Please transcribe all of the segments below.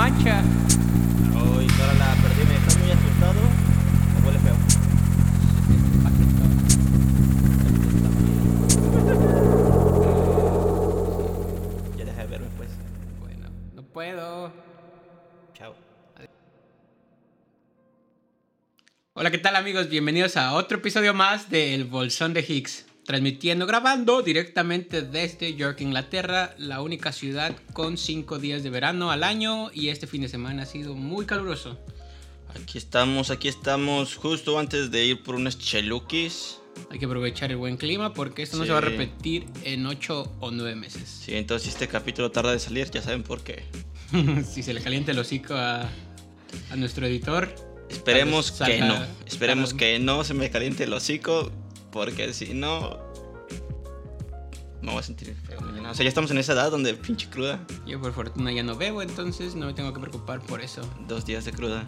mancha. Uy, ahora la perdí, me está muy asustado. Me huele feo. Ya deja de verme, pues. Bueno, no puedo. Chao. Hola, ¿qué tal amigos? Bienvenidos a otro episodio más de El Bolsón de Higgs. Transmitiendo, grabando directamente desde York, Inglaterra, la única ciudad con cinco días de verano al año y este fin de semana ha sido muy caluroso. Aquí estamos, aquí estamos, justo antes de ir por unos chelukis. Hay que aprovechar el buen clima porque esto no Sí. se va a repetir en 8 o 9 meses. Sí, entonces si este capítulo tarda de salir, ya saben por qué. si se le calienta el hocico a, a nuestro editor. Esperemos que no. Esperemos salga- que no se me caliente el hocico. Porque si no. Me voy a sentir feo mañana. O sea, ya estamos en esa edad donde pinche cruda. Yo por fortuna ya no bebo, entonces no me tengo que preocupar por eso. Dos días de cruda.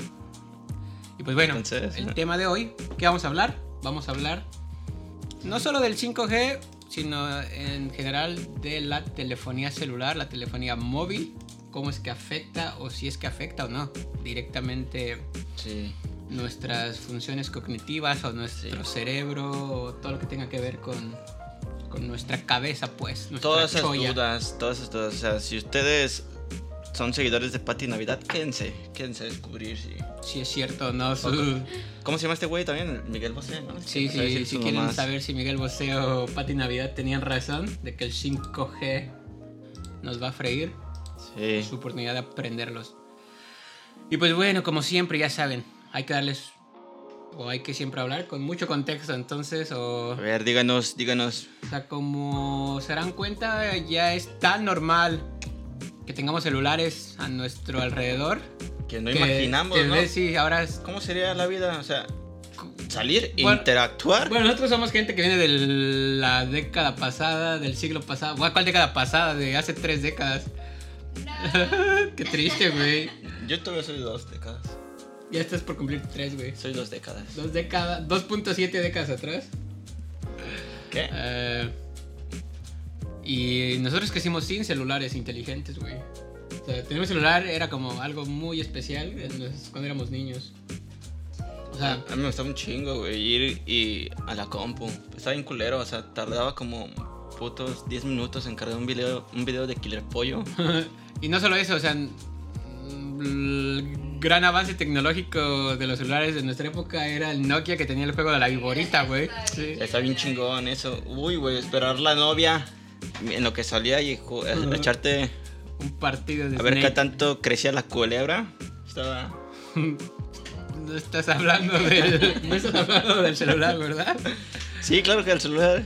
Y pues bueno, Entonces, el tema de hoy, ¿qué vamos a hablar? Vamos a hablar no solo del 5G, sino en general de la telefonía celular, la telefonía móvil, cómo es que afecta o si es que afecta o no directamente Sí. Nuestras funciones cognitivas o nuestro cerebro o todo lo que tenga que ver con, con nuestra cabeza, pues. Nuestra Todas esas cholla. dudas, todas esas dudas. O sea, si ustedes son seguidores de Pati Navidad, quédense. Quédense a descubrir si. Si es cierto o no. su- ¿Cómo se llama este güey también? Miguel Bosé, ¿no? Sí, sí, si sus quieren mamás. saber si Miguel Bosé o Pati Navidad tenían razón de que el 5G nos va a freír, Sí. su oportunidad de aprenderlos. Y pues bueno, como siempre, ya saben, hay que darles, o hay que siempre hablar con mucho contexto, entonces, o, A ver, díganos, díganos. o sea, como se darán cuenta, ya es tan normal que tengamos celulares a nuestro alrededor. Que no que imaginamos, ¿no? ves, sí, ahora es... ¿Cómo sería la vida? O sea, salir, Bueno, interactuar. Bueno, nosotros somos gente que viene de la década pasada, del siglo pasado. Bueno, ¿Cuál década pasada? De hace tres décadas. Qué triste, güey. Yo todavía soy dos décadas. Ya estás por cumplir tres, güey. Soy dos décadas. Dos décadas, 2.7 décadas atrás. ¿Qué? Eh, y nosotros crecimos sin celulares inteligentes, güey. O sea, tener un celular era como algo muy especial cuando éramos niños. O sea, a mí me gustaba un chingo, güey, ir y a la compu. Estaba bien culero, o sea, tardaba como putos 10 minutos en cargar un video, un video de Killer Pollo. y no solo eso, o sea, gran avance tecnológico de los celulares de nuestra época era el Nokia que tenía el juego de la viborita, güey. Sí. Está bien chingón eso. Uy, güey, esperar la novia en lo que salía y Ajá. echarte Un partido de a ver qué Snake. tanto crecía la culebra. Estaba... No estás hablando del, no estás hablando del celular, ¿verdad? Sí, claro que el celular.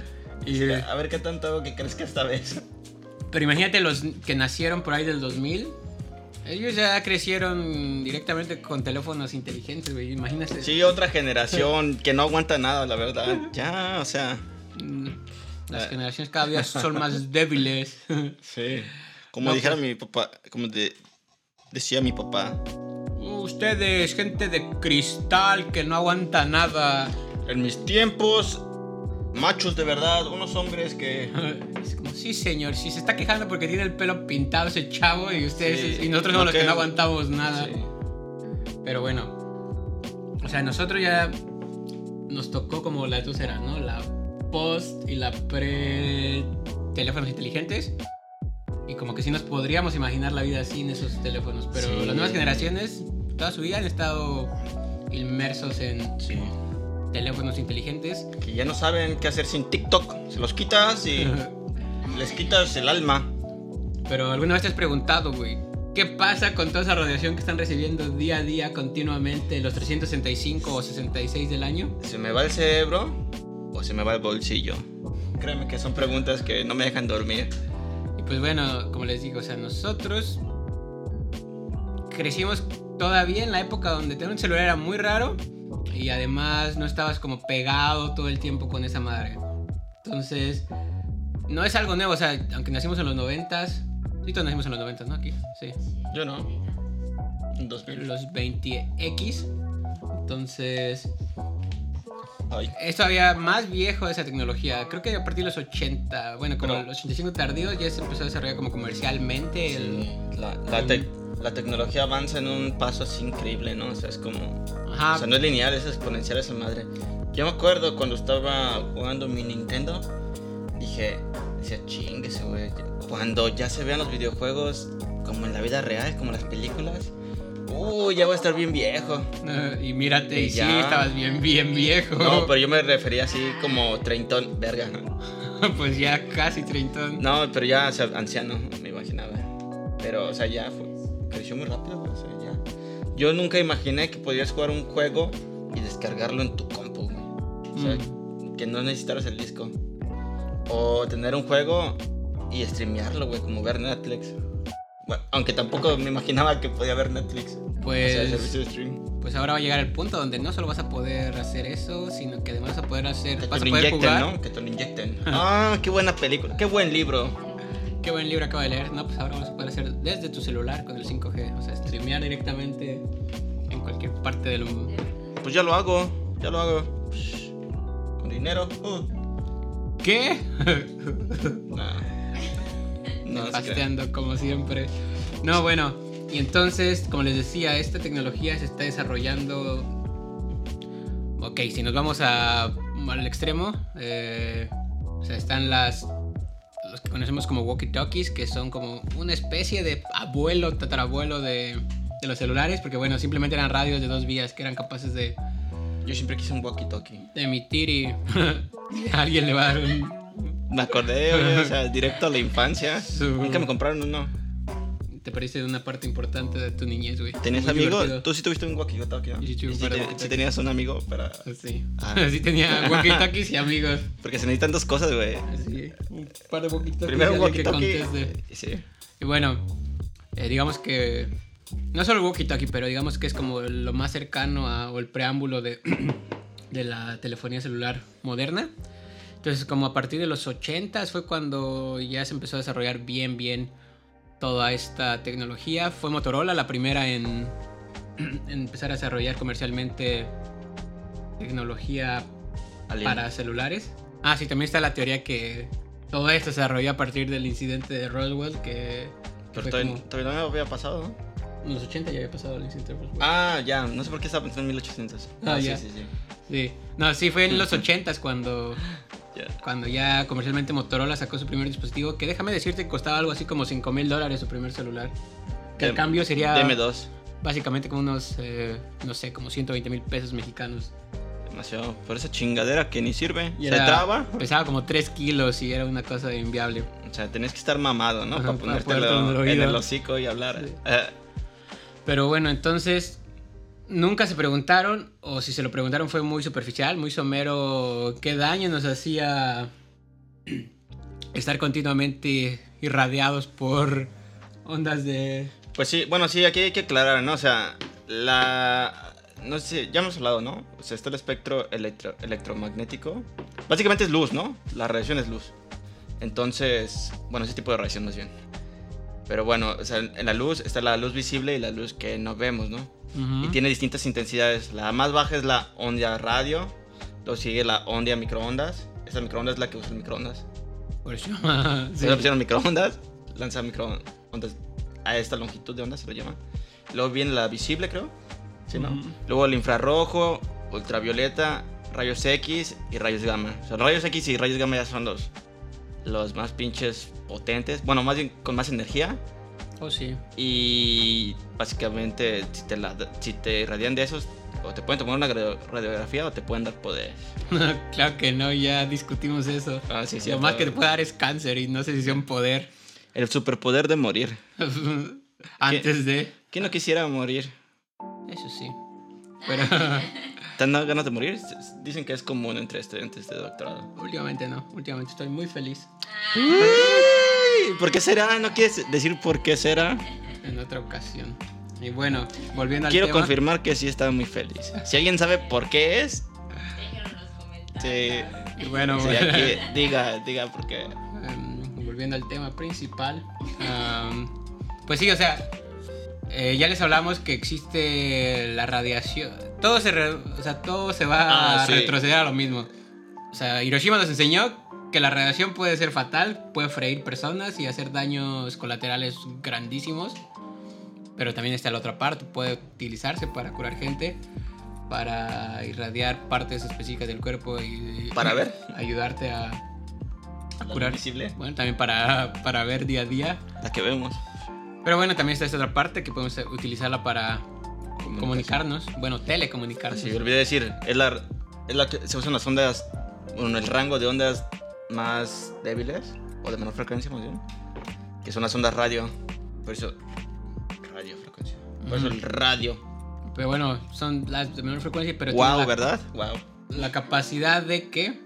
Y, A ver qué tanto hago que crezca esta vez. pero imagínate los que nacieron por ahí del 2000. Ellos ya crecieron directamente con teléfonos inteligentes, güey. Imagínate. Sí, otra generación que no aguanta nada, la verdad. Ya, o sea. Mm, Las Ah. generaciones cada día son más débiles. Sí. Como No, dijera pues- mi papá, como de- decía mi papá. Ustedes, gente de cristal que no aguanta nada. En mis tiempos, machos de verdad, unos hombres que. Es como, sí, señor, si se está quejando porque tiene el pelo pintado ese chavo y ustedes Sí, y nosotros no somos los que no aguantamos nada. Pero bueno, o sea, nosotros ya nos tocó como las dos ¿no? La post y la pre teléfonos inteligentes. Y como que sí nos podríamos imaginar la vida sin esos teléfonos. Pero las nuevas generaciones, toda su vida han estado inmersos en Sí. Teléfonos inteligentes. Que ya no saben qué hacer sin TikTok. Se los quitas y les quitas el alma. Pero alguna vez te has preguntado, güey, ¿qué pasa con toda esa radiación que están recibiendo día a día continuamente los 365 o 66 del año? ¿Se me va el cerebro o se me va el bolsillo? Créeme que son preguntas que no me dejan dormir. Y pues bueno, como les digo, o sea, nosotros crecimos todavía en la época donde tener un celular era muy raro y además no estabas como pegado todo el tiempo con esa madre. Entonces, no es algo nuevo, o sea, aunque nacimos en los 90s, sí, todos nacimos en los 90s, ¿no? Aquí, sí. Yo no. En 2000. Los 20X. Entonces, Ay. es todavía más viejo esa tecnología. Creo que a partir de los 80, bueno, como Pero- los 85 tardíos ya se empezó a desarrollar como comercialmente. el- Sí, la, la, tec- la tecnología avanza en un paso así increíble, ¿no? O sea, es como... Ajá. O sea, no es lineal, es exponencial esa madre. Yo me acuerdo cuando estaba jugando mi Nintendo, dije, decía, chinguese, güey. Cuando ya se vean los videojuegos como en la vida real, como las películas, uh, ya voy a estar bien viejo. Eh, y mírate, y, Y sí, ya. estabas bien, bien viejo. No, pero yo me refería así como treintón, verga. pues ya casi treintón. No, pero ya, o sea, anciano, me imaginaba. Pero, o sea, ya fue, creció muy rápido, güey, o sea, ya. Yo nunca imaginé que podías jugar un juego y descargarlo en tu compu, güey. O sea, Mm. que no necesitaras el disco. O tener un juego y streamearlo, güey, como ver Netflix. Bueno, aunque tampoco me imaginaba que podía ver Netflix. o sea, Pues, de stream. pues ahora va a llegar el punto donde no solo vas a poder hacer eso, sino que además vas a poder hacer. Que te lo inyecten, jugar. ¿no? Que te lo inyecten. ah, qué buena película, qué buen libro. Qué buen libro acabo de leer. No, pues ahora vas a poder hacer desde tu celular con el 5G. O sea, streamear directamente en cualquier parte del mundo. Pues ya lo hago, ya lo hago. Psh, Con dinero. Uh. ¿Qué? Nah. No. Pasteando como siempre. No, bueno. Y entonces, como les decía, esta tecnología se está desarrollando. Ok, si nos vamos a, al extremo, eh, o sea, están las los que conocemos como walkie-talkies, que son como una especie de abuelo, tatarabuelo de, de los celulares, porque bueno, simplemente eran radios de dos vías que eran capaces de, Yo siempre quise un walkie-talkie. de emitir y alguien le va a dar un, Me acordé, o sea, directo a la infancia. Su- Nunca me compraron uno. Te parece una parte importante de tu niñez, güey. ¿Tenías amigo? divertido. Tú sí tuviste un walkie-talkie, ¿no? Sí sí de te- sí tenías un amigo para... Sí. Ah. Sí tenía walkie-talkies y amigos. Porque se necesitan dos cosas, güey. Así, un par de walkie-talkies Primero walkie-talkie. conteste. Sí. Y bueno, eh, digamos que no solo el walkie-talkie, pero digamos que es como lo más cercano a, o el preámbulo de, de la telefonía celular moderna. Entonces, como a partir de los 80 fue cuando ya se empezó a desarrollar bien, bien toda esta tecnología. Fue Motorola la primera en, en empezar a desarrollar comercialmente tecnología Alien. para celulares. Ah, sí, también está la teoría que todo esto se desarrolló a partir del incidente de Roswell, que, que Pero todavía, como- todavía no había pasado, ¿no? en los 80 ya había pasado el incidente de Roswell. Ah, ya. No sé por qué estaba pensando en 1800. Ah, sí, ya. sí, sí. Sí. No, sí, fue en los 80 cuando, Cuando ya comercialmente Motorola sacó su primer dispositivo, que déjame decirte que costaba algo así como 5 mil dólares su primer celular. Que el Dem- cambio sería DM2. básicamente como unos, eh, no sé, como 120 mil pesos mexicanos. Demasiado. Por esa chingadera que ni sirve. Y se era- traba. Pesaba como 3 kilos y era una cosa inviable. O sea, tenés que estar mamado, ¿no? Ajá, para para ponértelo en el hocico y hablar. Sí. Eh, Pero bueno, entonces nunca se preguntaron, o si se lo preguntaron fue muy superficial, muy somero, qué daño nos hacía estar continuamente irradiados por ondas de... Pues sí, bueno, sí, aquí hay que aclarar, ¿no? O sea, la... No sé, ya hemos hablado, ¿no? O sea, está el espectro electro- electromagnético. Básicamente es luz, ¿no? La radiación es luz. Entonces, bueno, ese tipo de radiación más bien. Pero bueno, o sea, en la luz está la luz visible y la luz que no vemos, ¿no? Y tiene distintas intensidades. La más baja es la onda radio. Luego sigue la onda microondas. Esa microondas es la que usa el microondas. Por eso. sí. Pusieron microondas, lanza microondas a esta longitud de onda, se lo llama. Luego viene la visible, creo. ¿Sí, no? Luego el infrarrojo, ultravioleta, rayos X y rayos gamma. O sea, rayos X y rayos gamma ya son los, los más pinches potentes. Bueno, más bien con más energía. Oh, sí. Y básicamente, si te, la- si te irradian de esos, o te pueden tomar una radio- radiografía o te pueden dar poderes. claro que no, ya discutimos eso. Ah, sí, sí. Lo más que te puede dar es cáncer y no sé si sea un poder. El superpoder de morir. Antes de... ¿Quién no quisiera morir? Eso sí. Pero ¿Te han dado ganas de morir? Dicen que es común entre estudiantes de doctorado. últimamente no. Últimamente estoy muy feliz. ¿Por qué será? ¿No quieres decir por qué será? En otra ocasión. Y bueno, volviendo al Quiero tema. confirmar que sí estaba muy feliz. Si alguien sabe por qué es, Déjenlo en los comentarios. sí, Y bueno, sí, bueno, aquí diga, diga por qué. em, volviendo al tema principal. pues sí, o sea, eh, ya les hablamos que existe la radiación. Todo se, re- o sea, todo se va Ah, a sí. retroceder a lo mismo. O sea, Hiroshima nos enseñó que la radiación puede ser fatal, puede freír personas y hacer daños colaterales grandísimos. Pero también está la otra parte, puede utilizarse para curar gente, para irradiar partes específicas del cuerpo y ¿Para ver? ayudarte a, a curar. invisible. Bueno, también para, para ver día a día. La que vemos. Pero bueno, también está esta otra parte que podemos utilizarla para comunicarnos, bueno, telecomunicarnos. Sí, olvidé decir, es la, es la que se usan las ondas, bueno, el rango de ondas más débiles, o de menor frecuencia más bien, que son las ondas radio. Por eso, radiofrecuencia. Por eso el radio. Pero bueno, son las de menor frecuencia, pero Wow, la, ¿verdad? Wow. la capacidad de que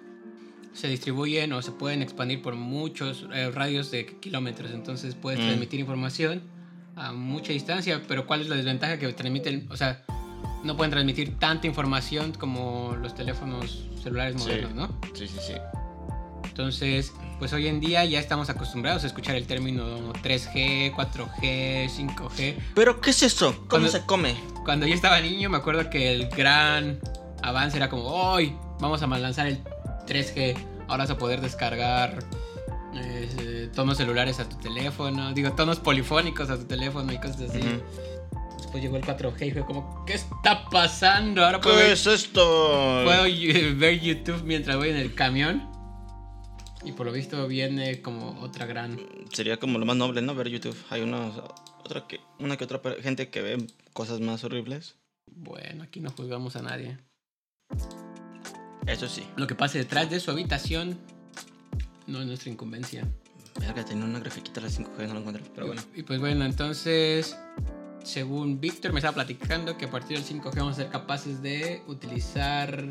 se distribuyen o se pueden expandir por muchos eh, radios de kilómetros. Entonces puedes Mm. transmitir información a mucha distancia. Pero ¿cuál es la desventaja que transmiten? O sea, no pueden transmitir tanta información como los teléfonos celulares Sí. modernos, ¿no? Sí, sí, sí. Entonces, pues hoy en día ya estamos acostumbrados a escuchar el término 3G, 4G, 5G. ¿Pero qué es eso? ¿Cómo Cuando- se come? Cuando yo estaba niño me acuerdo que el gran avance era como, hoy vamos a lanzar el 3G, ahora vas a poder descargar eh, tonos celulares a tu teléfono, digo, tonos polifónicos a tu teléfono y cosas así. Después llegó el 4G y fue como, ¿qué está pasando? Ahora puedo, ¿Qué ver, es esto? puedo ver YouTube mientras voy en el camión. Y por lo visto viene como otra gran... Sería como lo más noble, ¿no? Ver YouTube. Hay unos, otra que, una que otra gente que ve cosas más horribles. Bueno, aquí no juzgamos a nadie. Eso sí. Lo que pase detrás de su habitación no es nuestra incumbencia. Verga, tenía una grafiquita de la 5G, no la encuentro. Pero bueno. Y pues bueno, entonces, según Víctor me estaba platicando que a partir del 5G vamos a ser capaces de utilizar,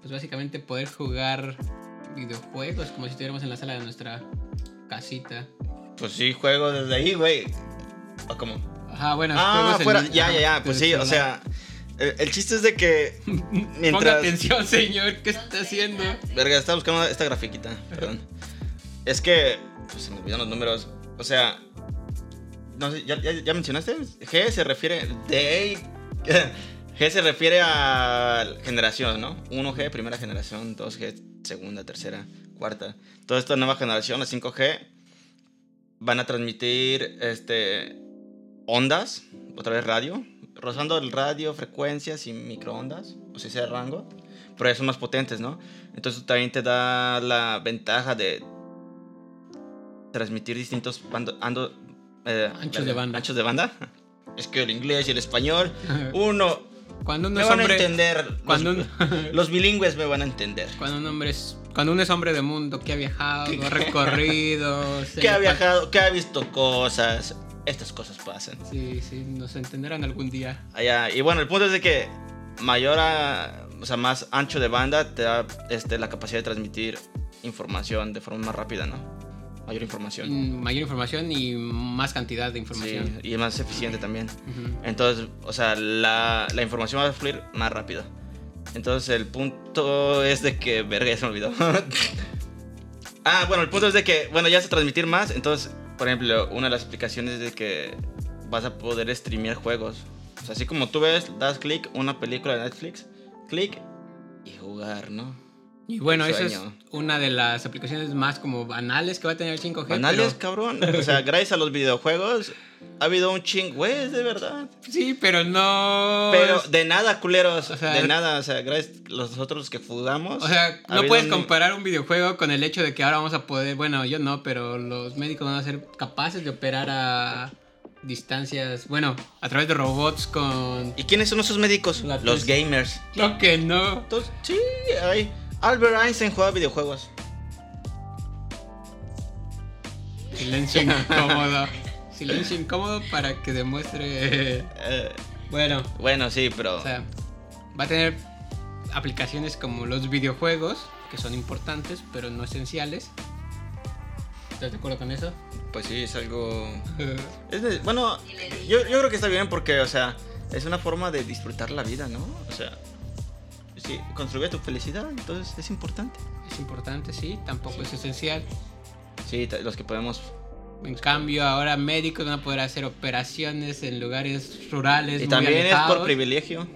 pues básicamente poder jugar videojuegos como si estuviéramos en la sala de nuestra casita. Pues sí, juego desde ahí, güey. ¿O cómo? Ajá, bueno, Ah, en fuera. Ya, ya, ya. Pues sí, o sea. El, el chiste es de que. Ponga Mientras. atención, señor, ¿qué está haciendo? Verga, estaba buscando esta grafiquita. Perdón. Es que. Pues se me olvidan los números. O sea. No sé, ¿ya, ya, ya mencionaste? G se refiere. De. G se refiere a generación, ¿no? 1G, primera generación, 2G, segunda, tercera, cuarta. Toda esta nueva generación, la 5G, van a transmitir este ondas, otra vez radio, rozando el radio, frecuencias y microondas, o sea, ese rango, pero ya son más potentes, ¿no? Entonces también te da la ventaja de transmitir distintos bando- ando- eh, Anchos de banda. Anchos de banda. Es que el inglés y el español, uno Cuando uno me es van a hombre, entender. cuando los, bilingües me van a entender. cuando un hombre es, cuando uno es hombre de mundo que ha viajado, ha recorrido, Que ha viajado, que ha visto cosas. Estas cosas pasan. Sí, sí, nos entenderán algún día. Allá. Y bueno, el punto es de que mayor, a- o sea, más ancho de banda te da este, la capacidad de transmitir información de forma más rápida, ¿no? Mayor información. Mm, Mayor información y más cantidad de Sí, información. y más eficiente también. Ujú. Entonces, o sea, la, la información va a fluir más rápido. Entonces, el punto es de que. Verga, ya se me olvidó. ah, bueno, el punto es de que, bueno, ya se transmitir más. Entonces, por ejemplo, una de las aplicaciones es de que vas a poder streamear juegos. O sea, así como tú ves, das clic, una película de Netflix, clic y jugar, ¿no? Y bueno, esa es una de las aplicaciones más como banales que va a tener el 5G. Banales, pero- cabrón. O sea, gracias a los videojuegos ha habido un ching, güey, de verdad. sí, pero no. Pero de nada, culeros. O sea, de nada. O sea, gracias a los otros que jugamos. o sea, no puedes un- comparar un videojuego con el hecho de que ahora vamos a poder. Bueno, yo no, pero los médicos van a ser capaces de operar a distancias. Bueno, a través de robots con. ¿Y quiénes son esos médicos? Los gamers. Lo que no. Entonces, sí, hay. Albert Einstein juega videojuegos. Silencio incómodo. Silencio incómodo para que demuestre. Eh, Bueno, bueno, sí, pero. O sea, va a tener aplicaciones como los videojuegos, que son importantes, pero no esenciales. ¿Estás de acuerdo con eso? pues sí, es algo. Es de- bueno, yo, yo creo que está bien porque, o sea, es una forma de disfrutar la vida, ¿no? O sea, sí, construye tu felicidad, entonces es importante. Es importante, sí, tampoco es esencial. Sí, los que podemos. En cambio, ahora médicos van a poder hacer operaciones en lugares rurales. Y también es por privilegio.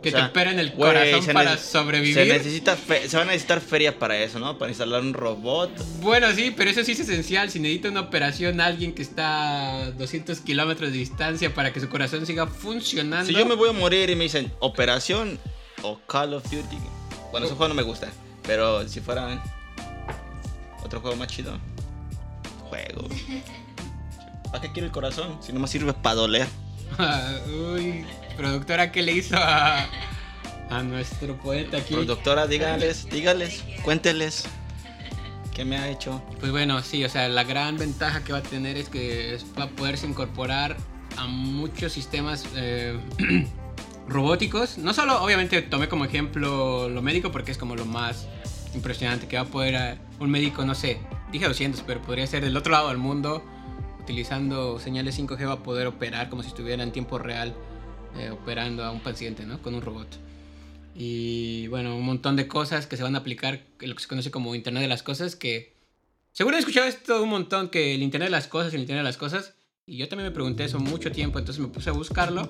Que O sea, te operen el corazón para sobrevivir. Se, necesita se va a necesitar feria para eso, ¿no? Para instalar un robot. Bueno, sí, pero eso sí es esencial. Si necesita una operación alguien que está a 200 kilómetros de distancia para que su corazón siga funcionando. Si yo me voy a morir y me dicen operación o Call of Duty. Bueno, ese juego no me gusta. Pero si fuera otro juego más chido. Juego. ¿Para qué quiero el corazón? Si no me sirve para doler. Uy, productora, ¿qué le hizo a, a nuestro poeta aquí? Doctora, dígales, dígales, cuénteles. ¿Qué me ha hecho? Pues bueno, sí, o sea, la gran ventaja que va a tener es que va a poderse incorporar a muchos sistemas eh, robóticos. No solo, obviamente, tomé como ejemplo lo médico porque es como lo más impresionante que va a poder eh, un médico, no sé, dije 200, pero podría ser del otro lado del mundo, utilizando señales 5G va a poder operar como si estuviera en tiempo real eh, operando a un paciente, ¿no? Con un robot. Y bueno, un montón de cosas que se van a aplicar, lo que se conoce como Internet de las Cosas, que seguro he escuchado esto un montón, que el Internet de las Cosas, el Internet de las Cosas, y yo también me pregunté eso mucho tiempo, entonces me puse a buscarlo.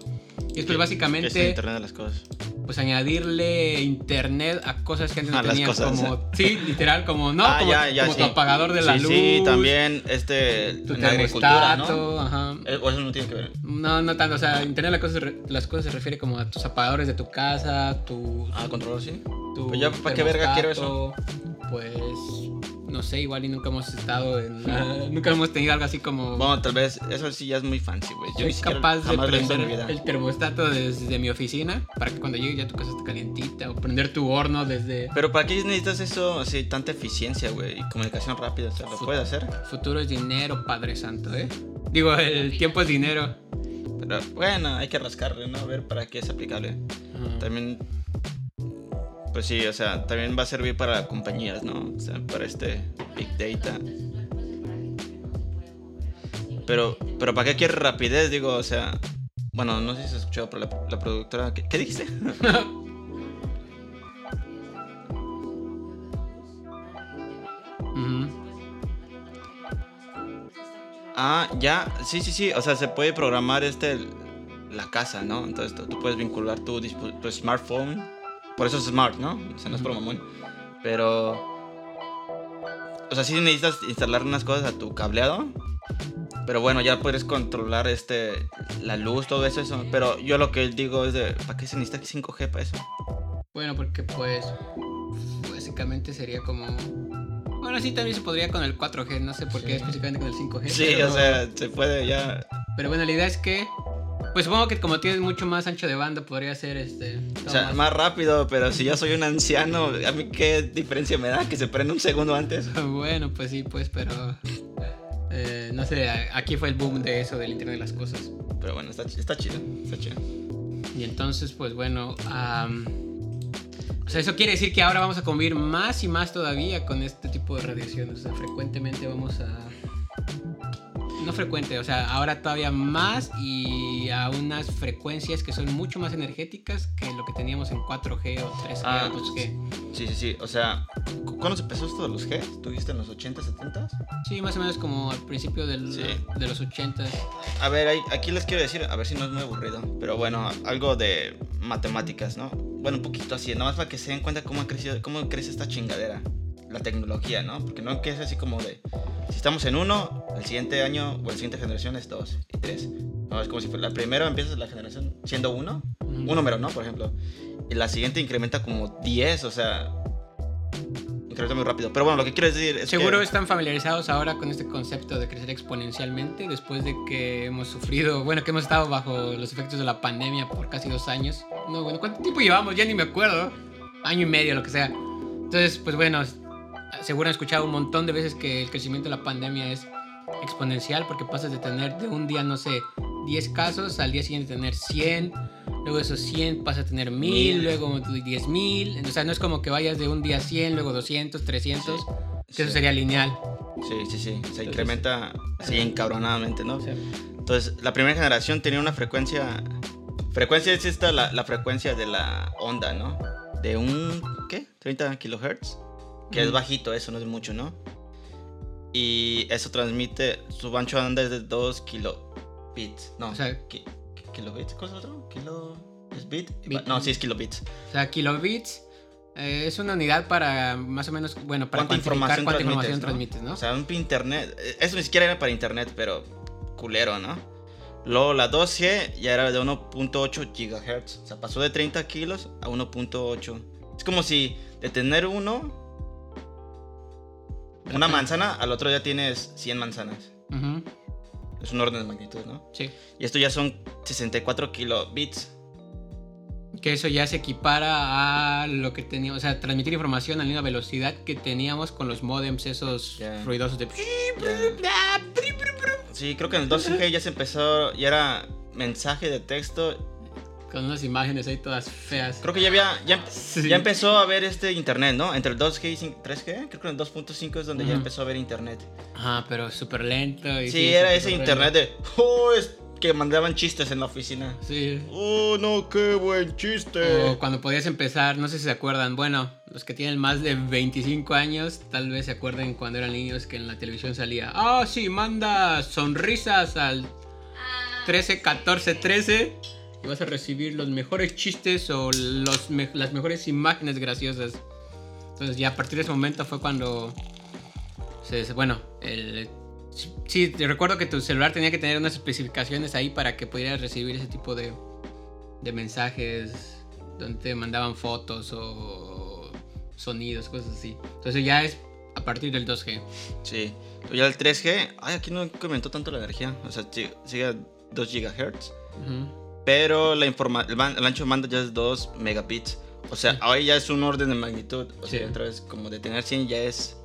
Y después ¿Qué- básicamente qué es el Internet de las cosas? pues añadirle internet a cosas que antes no tenían cosas. como sí literal como no Ah, como, ya, ya, como tu apagador de la sí, luz Sí, también este tu agricultura, ¿no? termostato ajá Eh, O eso no tiene que ver. no no tanto o sea internet de las cosas, las cosas se refiere como a tus apagadores de tu casa tu Ah, controlador, sí. tu pues ya, ¿para qué verga quiero eso? termostato, pues no sé igual y nunca hemos estado en nunca hemos tenido algo así como Bueno, tal vez eso sí ya es muy fancy, güey. Yo soy capaz de prender el termostato desde mi oficina para que cuando llegue ya tu casa esté calientita o prender tu horno desde Pero ¿para qué necesitas eso así, tanta eficiencia, güey? Y comunicación rápida, o sea, ¿lo Fut- puedes hacer? Futuro es dinero, Padre Santo, ¿eh? Digo, el tiempo es dinero. Pero bueno, hay que rascarle, ¿no? A ver para qué es aplicable. Ajá. También, pues sí, o sea, también va a servir para compañías, ¿no? O sea, para este Big Data. Pero, pero ¿para qué quiere rapidez? Digo, o sea, bueno, no sé si se escuchó, pero la, la productora, ¿qué, qué dijiste? Ah, ya, sí, sí, sí, o sea, se puede programar este la casa, ¿no? Entonces tú, tú puedes vincular tu, tu smartphone, por eso es smart, ¿no? O sea, no es por mamón, pero o sea, sí necesitas instalar unas cosas a tu cableado, pero bueno, ya puedes controlar este la luz, todo eso, eso, pero yo lo que digo es de ¿para qué se necesita 5G para eso? Bueno, porque pues básicamente sería como... Bueno, sí, también se podría con el 4G, no sé por qué Sí. específicamente con el 5G. Sí, pero- o sea, se puede ya Pero bueno, la idea es que... Pues supongo que como tienes mucho más ancho de banda, podría ser este... O sea, más- más rápido, pero si ya soy un anciano, ¿a mí qué diferencia me da que se prenda un segundo antes? Bueno, pues sí, pues, pero... eh, no sé, aquí fue el boom de eso, del Internet de las Cosas. Pero bueno, está, ch- está chido, está chido. Y entonces, pues bueno, am, o sea, eso quiere decir que ahora vamos a convivir más y más todavía con este tipo de radiaciones. O sea, frecuentemente vamos a... No frecuente, o sea, ahora todavía más y a unas frecuencias que son mucho más energéticas que lo que teníamos en 4G o 3G Ah, o 2G. Sí, sí, sí, o sea, ¿cu- ¿cuándo se empezó esto de los G? ¿Tuviste en los 80, 70? Sí, más o menos como al principio del- Sí. de los 80. A ver, aquí les quiero decir, a ver si no es muy aburrido, pero bueno, algo de matemáticas, ¿no? Bueno, un poquito así, nada más para que se den cuenta cómo ha crecido, cómo crece esta chingadera, la tecnología, ¿no? Porque no crece así como de, si estamos en uno, el siguiente año o la siguiente generación es dos y tres. No, es como si fuera, la primera empieza la generación siendo uno, Ujú. un número, ¿no? Por ejemplo. Y la siguiente incrementa como 10, o sea, incrementa muy rápido. Pero bueno, lo que quiero decir es Seguro que... están familiarizados ahora con este concepto de crecer exponencialmente después de que hemos sufrido, bueno, que hemos estado bajo los efectos de la pandemia por casi dos años. No, bueno, ¿cuánto tiempo llevamos? Ya ni me acuerdo. Año y medio, lo que sea. Entonces, pues bueno, seguro han escuchado un montón de veces que el crecimiento de la pandemia es exponencial porque pasas de tener de un día, no sé, 10 casos, al día siguiente tener 100, luego esos 100 pasa a tener 1000, Mil. luego 10.000. O sea, no es como que vayas de un día a 100, luego 200, 300. Que eso Sí. sería lineal. Sí, sí, sí. Se Entonces- incrementa así encabronadamente, ¿no? Sea, Entonces, la primera generación tenía una frecuencia. Frecuencia es esta, la, la frecuencia de la onda, ¿no? De un. ¿Qué? 30 kilohertz. Que es Ujú. bajito, eso no es mucho, ¿no? Y eso transmite. Su ancho de onda es de 2 kilobits. No, O sea- ki- ki- kilobits. ¿Cuál es el otro? Kilo. ¿Es bit? Bit. No, sí es kilobits. O sea, kilobits eh, es una unidad para más o menos, bueno, para ¿Cuánta información cuánta transmites, información no? transmites, ¿no? O sea, un internet. eh, Eso ni siquiera era para internet, pero culero, ¿no? Luego la 2G ya era de 1.8 GHz. O sea, pasó de 30 kilos a 1.8. Es como si de tener uno, una manzana, al otro ya tienes 100 manzanas. Es un orden de magnitud, ¿no? Sí. Y esto ya son 64 kilobits. Que eso ya se equipara a lo que teníamos, o sea, transmitir información a la misma velocidad que teníamos con los modems esos Ya. ruidosos de... Sí, creo que en el 2G ya se empezó, ya era mensaje de texto. Con unas imágenes ahí todas feas. Creo que ya había, ya, Sí. ya empezó a haber este internet, ¿no? Entre el 2G y 5 3G, creo que en el 2.5 es donde ya empezó a haber internet. Ajá, pero súper lento. y Sí, era ese horrendo. internet de, oh, es que mandaban chistes en la oficina. Sí. Oh, no, qué buen chiste. O cuando podías empezar, no sé si se acuerdan, bueno, los que tienen más de 25 años, tal vez se acuerden cuando eran niños que en la televisión salía, ah, sí, manda sonrisas al Ah, 13, 14, 13 y vas a recibir los mejores chistes o los me- las mejores imágenes graciosas. Entonces ya a partir de ese momento fue cuando, se, bueno, el... Sí, te recuerdo que tu celular tenía que tener unas especificaciones ahí para que pudieras recibir ese tipo de, de mensajes donde te mandaban fotos o sonidos, cosas así. Entonces ya es a partir del 2G. Sí. Ya el 3G, ay, aquí no incrementó tanto la energía. O sea, sigue a 2 GHz. Ujú. Pero la informa el, el ancho de banda ya es 2 megabits. O sea, Sí. ahí ya es un orden de magnitud. O Sí. sea, otra vez, como de tener 100 ya es.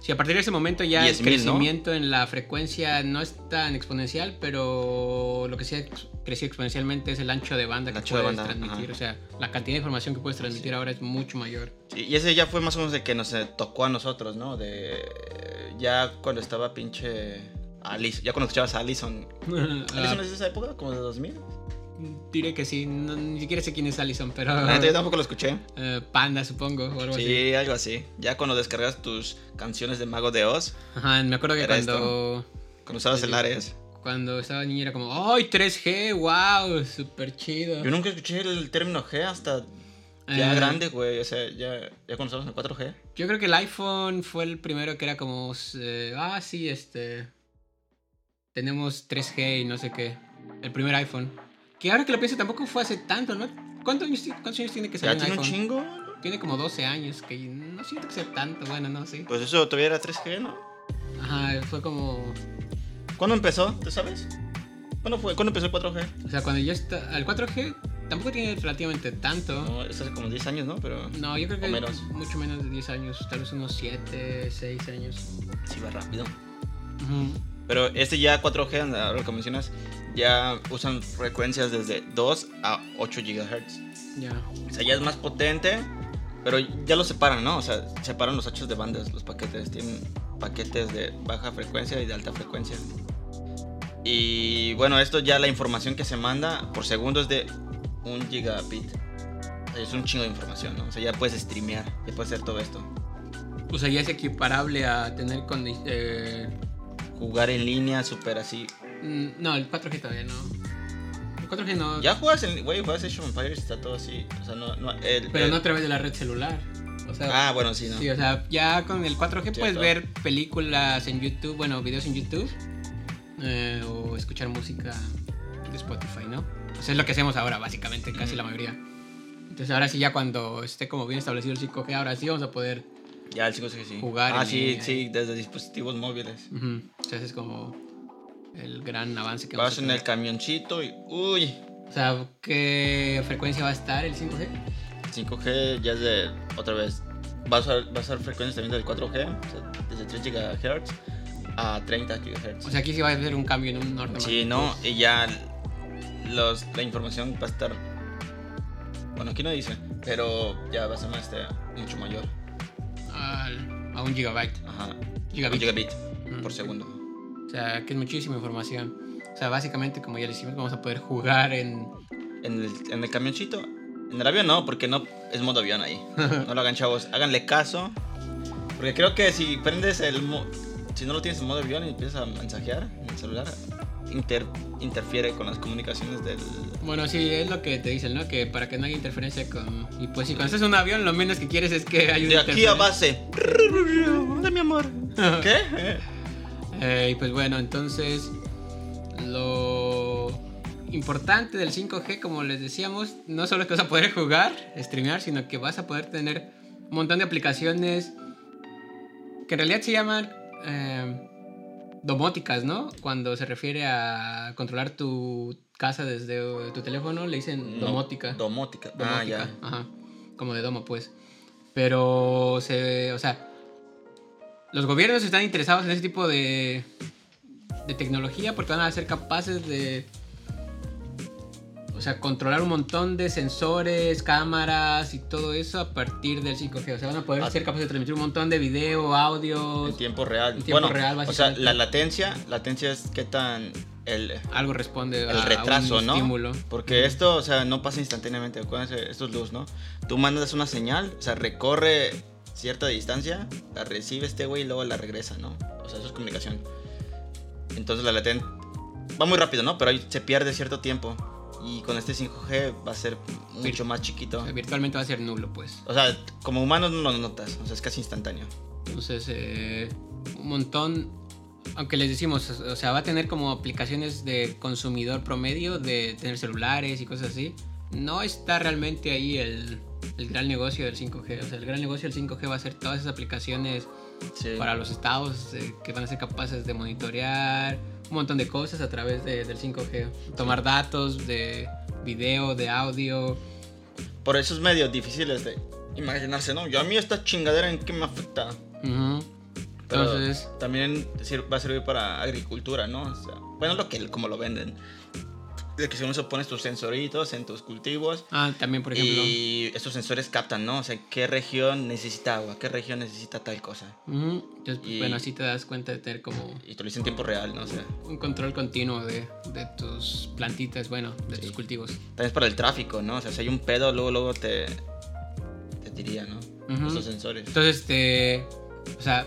Sí, a partir de ese momento ya el 10.000, ¿no? crecimiento en la frecuencia no es tan exponencial, pero lo que sí crecido exponencialmente es el ancho de banda El que puedes banda, transmitir. ajá. O sea, la cantidad de información que puedes transmitir ahora es mucho mayor. Sí, y ese ya fue más o menos de que nos eh, tocó a nosotros, ¿no? De. eh, Ya cuando estaba pinche. Alice, ya cuando escuchabas a Allison. Ah, ¿Allison es de esa época? ¿Como de 2000? Diré que sí, no- ni siquiera sé quién es Allison, pero yo tampoco lo escuché. eh, Panda supongo o algo así. Sí, algo así. Ya cuando descargas tus canciones de Mago de Oz, Ajá, me acuerdo que cuando, cuando usabas el. Ares. cuando estaba niña era como, ¡ay, 3G! ¡Wow! Súper chido. Yo nunca escuché el término G hasta ya Eh, grande, güey. O sea, ya, ya cuando estábamos en 4G. Yo creo que el iPhone fue el primero que era como, eh, ah, sí, este, tenemos 3G y no sé qué. El primer iPhone. Que ahora que lo pienso tampoco fue hace tanto, ¿no? ¿Cuántos años, cuántos años tiene que Ya salir un tiene un iPhone? chingo. ¿no? Tiene como 12 años, que no siento que sea tanto, bueno, no sé. Pues eso todavía era 3G, ¿no? Ajá, fue como, ¿Cuándo empezó? ¿Tú sabes? ¿Cuándo fue? ¿Cuándo empezó el 4G? o sea, cuando yo estaba, el 4G tampoco tiene relativamente tanto. No, es hace como 10 años, ¿no? Pero No, yo creo que menos. mucho menos de 10 años, tal vez unos 7, 6 años. sí va rápido. Ujú. Pero este ya 4G, ahora que mencionas, ya usan frecuencias desde 2 a 8 GHz. Ya. O sea, ya es más potente, pero ya lo separan, ¿no? O sea, separan los anchos de bandas, los paquetes. Tienen paquetes de baja frecuencia y de alta frecuencia. Y bueno, esto ya la información que se manda por segundo es de un gigabit. Es un chingo de información, ¿no? O sea, ya puedes streamear, ya puedes hacer todo esto. O sea, ya es equiparable a tener con... eh, Jugar en línea, súper así. Mm, no, el 4G todavía no. El 4G no. Ya juegas en, güey, juegas Age of Empires, está todo así. O sea, no, no, el- Pero el- no a través de la red celular. O sea, Ah, bueno, sí, ¿no? sí, o sea, ya con el 4G puedes ver películas en YouTube, bueno, videos en YouTube. eh, o escuchar música de Spotify, ¿no? Sea, es lo que hacemos ahora, básicamente, casi la mayoría. Entonces ahora sí, ya cuando esté como bien establecido el 5G, ahora sí vamos a poder... Ya el 5G sí. Jugar Ah, en sí, sí, desde dispositivos móviles. O sea, ese es como el gran avance que Vas vamos a en el camioncito y. Uy, O sea, ¿qué frecuencia va a estar el 5G? 5G ya es de. Otra vez. Va a usar, va a usar frecuencias también del 4G, o sea, desde 3 GHz a 30 GHz. O sea, aquí sí va a haber un cambio en un orden. sí, ¿no? Y ya los, la información va a estar. Bueno, aquí no dice, pero ya va a ser este, mucho mayor. Al- a un gigabyte. Ajá. Gigabit. Un gigabit Mm. por segundo. O sea, que es muchísima información. O sea, básicamente, como ya le decimos, vamos a poder jugar en... En el, en el camioncito. En el avión no, porque no es modo avión ahí. No lo hagan, chavos. Háganle caso. Porque creo que si prendes el. mo- Si no lo tienes en modo avión y empiezas a mensajear en el celular, inter- interfiere con las comunicaciones del... Bueno, sí, es lo que te dicen, ¿no? Que para que no haya interferencia con... Y pues si cuando estás en un avión, lo menos que quieres es que haya De una aquí a base. De mi amor. ¿Qué? Eh, y pues bueno, entonces lo importante del 5G, como les decíamos, no solo es que vas a poder jugar, streamear, sino que vas a poder tener un montón de aplicaciones que en realidad se llaman eh, domóticas, ¿no? Cuando se refiere a controlar tu casa desde tu teléfono, le dicen No, domótica. Domótica. Ah, Domótica, ya. Ajá. Como de domo, pues. Pero se. O sea. Los gobiernos están interesados en ese tipo de. de tecnología porque van a ser capaces de. O sea, controlar un montón de sensores, cámaras y todo eso a partir del 5G. O sea, van a poder Ah. ser capaces de transmitir un montón de video, audio, En tiempo real. En tiempo bueno, real, o sea, la latencia, latencia es qué tan el, algo responde a el retraso, un ¿no? estímulo. Porque esto, o sea, no pasa instantáneamente. Acuérdense, esto es luz, ¿no? Tú mandas una señal, o sea, recorre cierta distancia, la recibe este güey y luego la regresa, ¿no? O sea, eso es comunicación. Entonces la latencia va muy rápido, ¿no? Pero ahí se pierde cierto tiempo. Y con este 5G va a ser mucho más chiquito. O sea, virtualmente va a ser nulo, pues. O sea, como humano no lo notas, o sea, es casi instantáneo. Entonces, eh, un montón, aunque les decimos, o sea, va a tener como aplicaciones de consumidor promedio, de tener celulares y cosas así. No está realmente ahí el, el gran negocio del 5G. O sea, el gran negocio del 5G va a ser todas esas aplicaciones Sí. para los estados eh, que van a ser capaces de monitorear un montón de cosas a través de- del 5G. Tomar datos de video, de audio. Por esos medios difíciles de imaginarse, ¿no? Yo a mí esta chingadera en qué me afecta. Ujú. Pero Entonces, también va a servir para agricultura, ¿no? O sea, bueno, lo que como lo venden. De que según eso pones tus sensoritos en tus cultivos ah, también, por ejemplo. y estos sensores captan, ¿no? O sea, qué región necesita agua, qué región necesita tal cosa. Ujú. Entonces, pues, Y- bueno, así te das cuenta de tener como Y te lo dicen en tiempo real, ¿no? O sea, un control continuo de, de tus plantitas, bueno, de Sí. tus cultivos. también es para el tráfico, ¿no? O sea, si hay un pedo, luego, luego te, te diría, ¿no? Estos sensores. Entonces, este, o sea,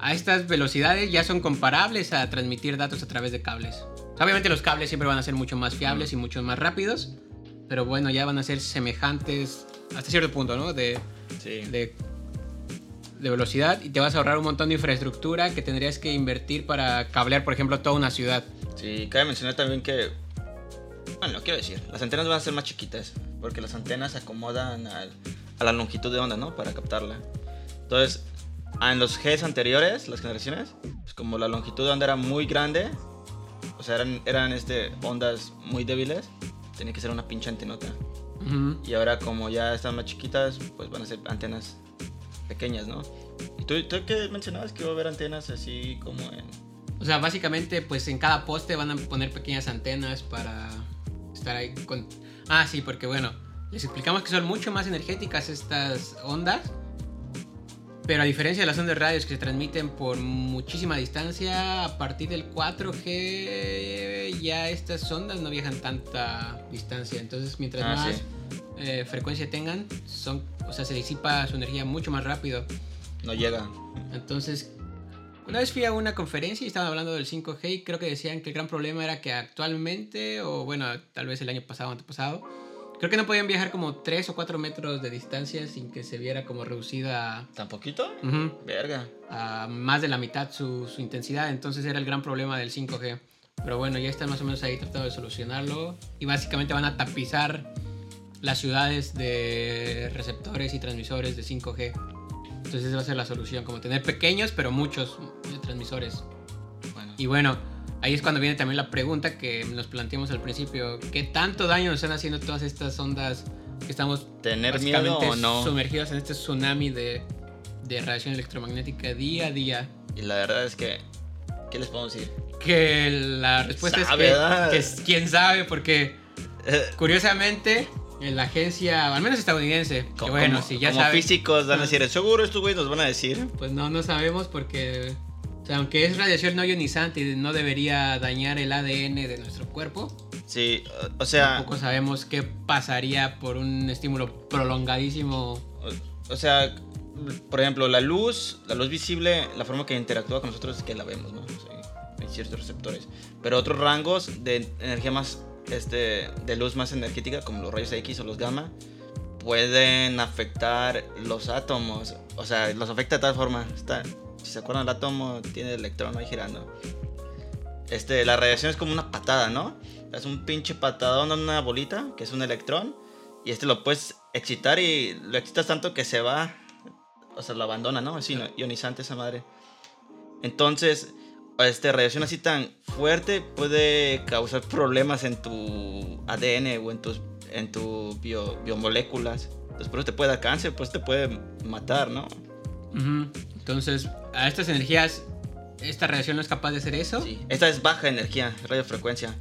a estas velocidades ya son comparables a transmitir datos a través de cables. Obviamente los cables siempre van a ser mucho más fiables y mucho más rápidos, pero bueno, ya van a ser semejantes hasta cierto punto, ¿no? De, Sí. de, de velocidad y te vas a ahorrar un montón de infraestructura que tendrías que invertir para cablear, por ejemplo, toda una ciudad. Sí, cabe mencionar también que. Bueno, quiero decir. Las antenas van a ser más chiquitas. Porque las antenas se acomodan al- a la longitud de onda, ¿no? Para captarla. Entonces, en los Gs anteriores, las generaciones, pues como la longitud de onda era muy grande, o sea, eran, eran este, ondas muy débiles, tenía que ser una pinche antenota. Y ahora, como ya están más chiquitas, pues van a ser antenas pequeñas, ¿no? ¿Y tú, tú qué mencionabas? Que iba a haber antenas así como en. O sea, básicamente, pues en cada poste van a poner pequeñas antenas para estar ahí con... Ah, sí, porque bueno, les explicamos que son mucho más energéticas estas ondas, pero a diferencia de las ondas radios que se transmiten por muchísima distancia, a partir del 4G ya estas ondas no viajan tanta distancia, entonces mientras Ah, más sí. eh, frecuencia tengan, son, o sea, se disipa su energía mucho más rápido. No llega. Entonces, una vez fui a una conferencia y estaban hablando del 5G y creo que decían que el gran problema era que actualmente, o bueno, tal vez el año pasado o antepasado, creo que no podían viajar como 3 o 4 metros de distancia sin que se viera como reducida ¿Tan poquito? ujú, Verga. a más de la mitad su, su intensidad. Entonces era el gran problema del 5G. Pero bueno, ya están más o menos ahí tratando de solucionarlo y básicamente van a tapizar las ciudades de receptores y transmisores de 5G. Entonces esa va a ser la solución, como tener pequeños pero muchos eh, transmisores. Bueno. Y bueno, ahí es cuando viene también la pregunta que nos planteamos al principio, ¿qué tanto daño nos están haciendo todas estas ondas que estamos ¿Tener miedo o no? sumergidos en este tsunami de, de radiación electromagnética día a día? Y la verdad es que. ¿Qué les podemos decir? Que la respuesta Sabe, es que, que quién sabe, porque curiosamente en la agencia, al menos estadounidense, que Como- bueno, como- si ya como saben, físicos van a decir, seguro estos güeyes nos van a decir. pues no, no sabemos porque, sea, aunque es radiación no ionizante y no debería dañar el ADN de nuestro cuerpo, Sí, o- sea, tampoco sabemos qué pasaría por un estímulo prolongadísimo. o, o sea, por ejemplo, la luz, la luz visible, la forma que interactúa con nosotros es que la vemos, ¿no? Sí. en ciertos receptores. Pero otros rangos de energía más, este, de luz más energética, como los rayos X o los gamma, pueden afectar los átomos. O sea, los afecta de tal forma. Está, si se acuerdan, el átomo tiene el electrón ahí girando. Este, la radiación es como una patada, ¿no? Es un pinche patadón en una bolita, que es un electrón. Y este lo puedes excitar y lo excitas tanto que se va. O sea, lo abandona, ¿no? Es ionizante esa madre. Entonces, este, radiación así tan fuerte puede causar problemas en tu ADN o en tus en tu bio- biomoléculas. Entonces, por eso te puede dar cáncer, pues te puede matar, ¿no? Entonces, a estas energías, esta radiación no es capaz de hacer eso. Sí. Esta es baja energía, radiofrecuencia.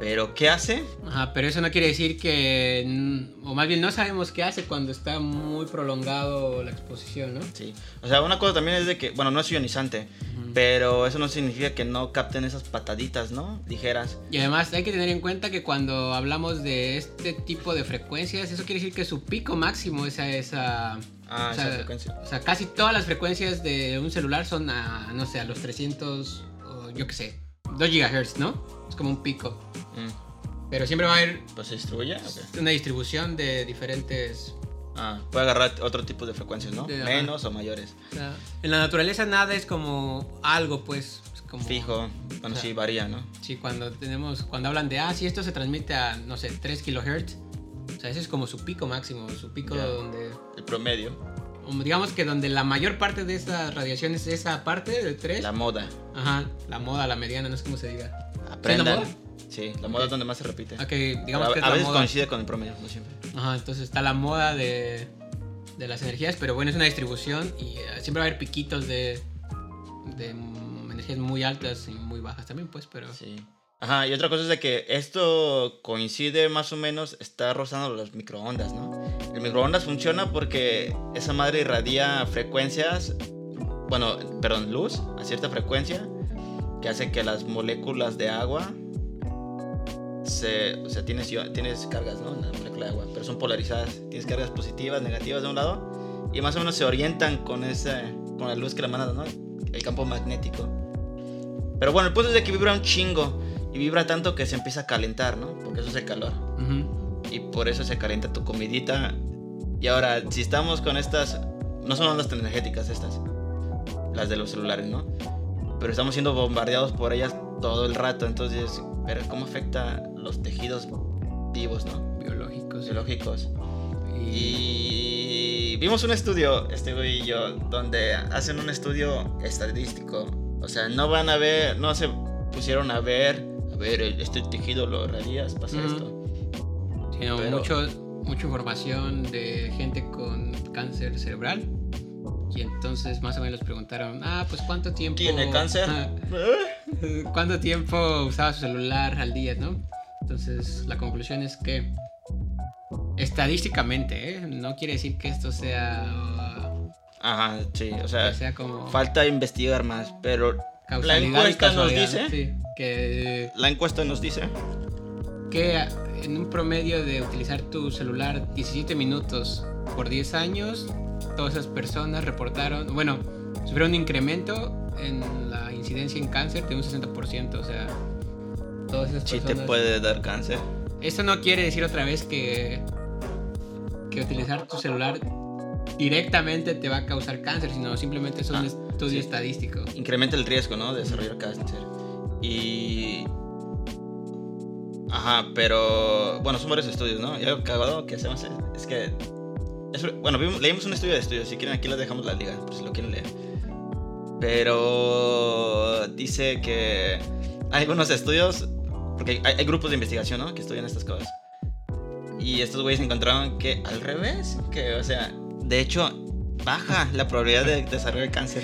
Pero, ¿qué hace? Ajá, pero eso no quiere decir que, o más bien no sabemos qué hace cuando está muy prolongado la exposición, ¿no? Sí. O sea, una cosa también es de que, bueno, no es ionizante, pero eso no significa que no capten esas pataditas, ¿no? Ligeras. Y además hay que tener en cuenta que cuando hablamos de este tipo de frecuencias, eso quiere decir que su pico máximo es a esa... Ah, o, esa frecuencia. o sea, casi todas las frecuencias de un celular son a, no sé, a los 300, o yo qué sé, 2 GHz, ¿no? Es como un pico. Mm. Pero siempre va a haber Pues se distribuye. ok. una distribución de diferentes... Ah, puede agarrar otro tipo de frecuencias, ¿no? De- ajá. Menos o mayores. o sea, en la naturaleza nada es como algo, pues. es como, Fijo. Bueno, O sea, sí, varía, ¿no? Sí, cuando tenemos, cuando hablan de, ah, sí, esto se transmite a, no sé, 3 kilohertz. O sea, ese es como su pico máximo, su pico Ya. donde, El promedio. digamos que donde la mayor parte de esa radiación es esa parte del 3. La moda. Ajá, la moda, la mediana, no sé cómo se diga. Aprendan. moda? Sí, la moda es donde más se repite. Ok, digamos a, que es a la veces moda. coincide con el promedio, no siempre. Ajá, entonces está la moda de, de las energías, pero bueno, es una distribución y eh, siempre va a haber piquitos de, de energías muy altas y muy bajas también, pues, pero... Sí. Ajá, y otra cosa es de que esto coincide más o menos, está rozando los microondas, ¿no? El microondas funciona porque esa madre irradia frecuencias, bueno, perdón, luz a cierta frecuencia, que hace que las moléculas de agua se, o sea, tienes, tienes cargas, ¿no? En la molécula de agua, pero son polarizadas, tienes cargas positivas, negativas de un lado, y más o menos se orientan con esa, con la luz que la manda, ¿no? El campo magnético. Pero bueno, el punto es de que vibra un chingo. Y vibra tanto que se empieza a calentar, ¿no? Porque eso es el calor. Ujú. Y por eso se calienta tu comidita. Y ahora, si estamos con estas... No son ondas energéticas estas. Las de los celulares, ¿no? Pero estamos siendo bombardeados por ellas todo el rato. Entonces, pero ¿cómo afecta los tejidos vivos, ¿no? Biológicos. Biológicos. Y... Y vimos un estudio, este güey y yo, donde hacen un estudio estadístico. O sea, no van a ver, no se pusieron a ver, a ver, este tejido lo radias, pasa Ujú. esto. Sino Pero- mucho, mucha información de gente con cáncer cerebral. Y entonces más o menos les preguntaron, ah, pues cuánto tiempo... ¿Tiene cáncer? Ah, ¿Cuánto tiempo usaba su celular al día, no? Entonces la conclusión es que estadísticamente, ¿eh? no quiere decir que esto sea, Ajá, sí, o sea, como falta investigar más, pero y encuesta nos dice- sí, que, la encuesta nos dice, que en un promedio de utilizar tu celular 17 minutos por 10 años, todas esas personas reportaron, bueno, sufrieron un incremento en la incidencia en cáncer de un 60%, o sea, todas esas sí te puede dar cáncer. Esto no quiere decir otra vez que, que utilizar tu celular directamente te va a causar cáncer, sino simplemente es un Ah, estudio sí. estadístico. incrementa el riesgo, ¿no? De desarrollar cáncer. Y. Ajá, pero. Bueno, son varios estudios, ¿no? Y algo cagado que hacemos es que. Bueno, vimos- leímos un estudio de estudios. Si quieren, aquí les dejamos la liga, por si lo quieren leer. Pero. Dice que. Hay algunos estudios. Porque hay, hay grupos de investigación, ¿no? Que estudian estas cosas. Y estos güeyes encontraron que al revés. Que, o sea, de hecho, baja la probabilidad de desarrollar cáncer.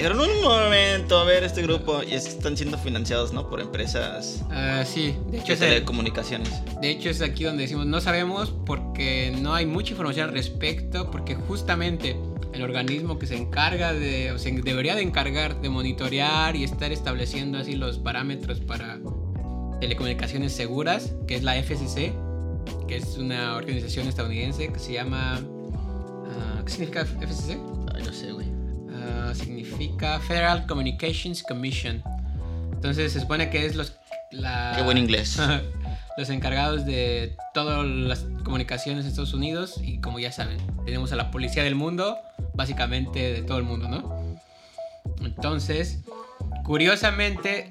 Dijeron un momento, a ver este grupo. Y están siendo financiados, ¿no? Por empresas Ah, sí, de hecho, de es el- telecomunicaciones. de hecho es aquí donde decimos no sabemos porque no hay mucha información al respecto, porque justamente el organismo que se encarga de, o se debería de encargar de monitorear y estar estableciendo así los parámetros para telecomunicaciones seguras, que es la FCC, que es una organización estadounidense que se llama... ah, ¿Qué significa FCC? Ay, no sé, güey. Ah, significa Federal Communications Commission. Entonces se supone que es los... La, Qué buen inglés. los encargados de todas las comunicaciones en Estados Unidos y como ya saben, tenemos a la policía del mundo, básicamente de todo el mundo, ¿no? Entonces, curiosamente,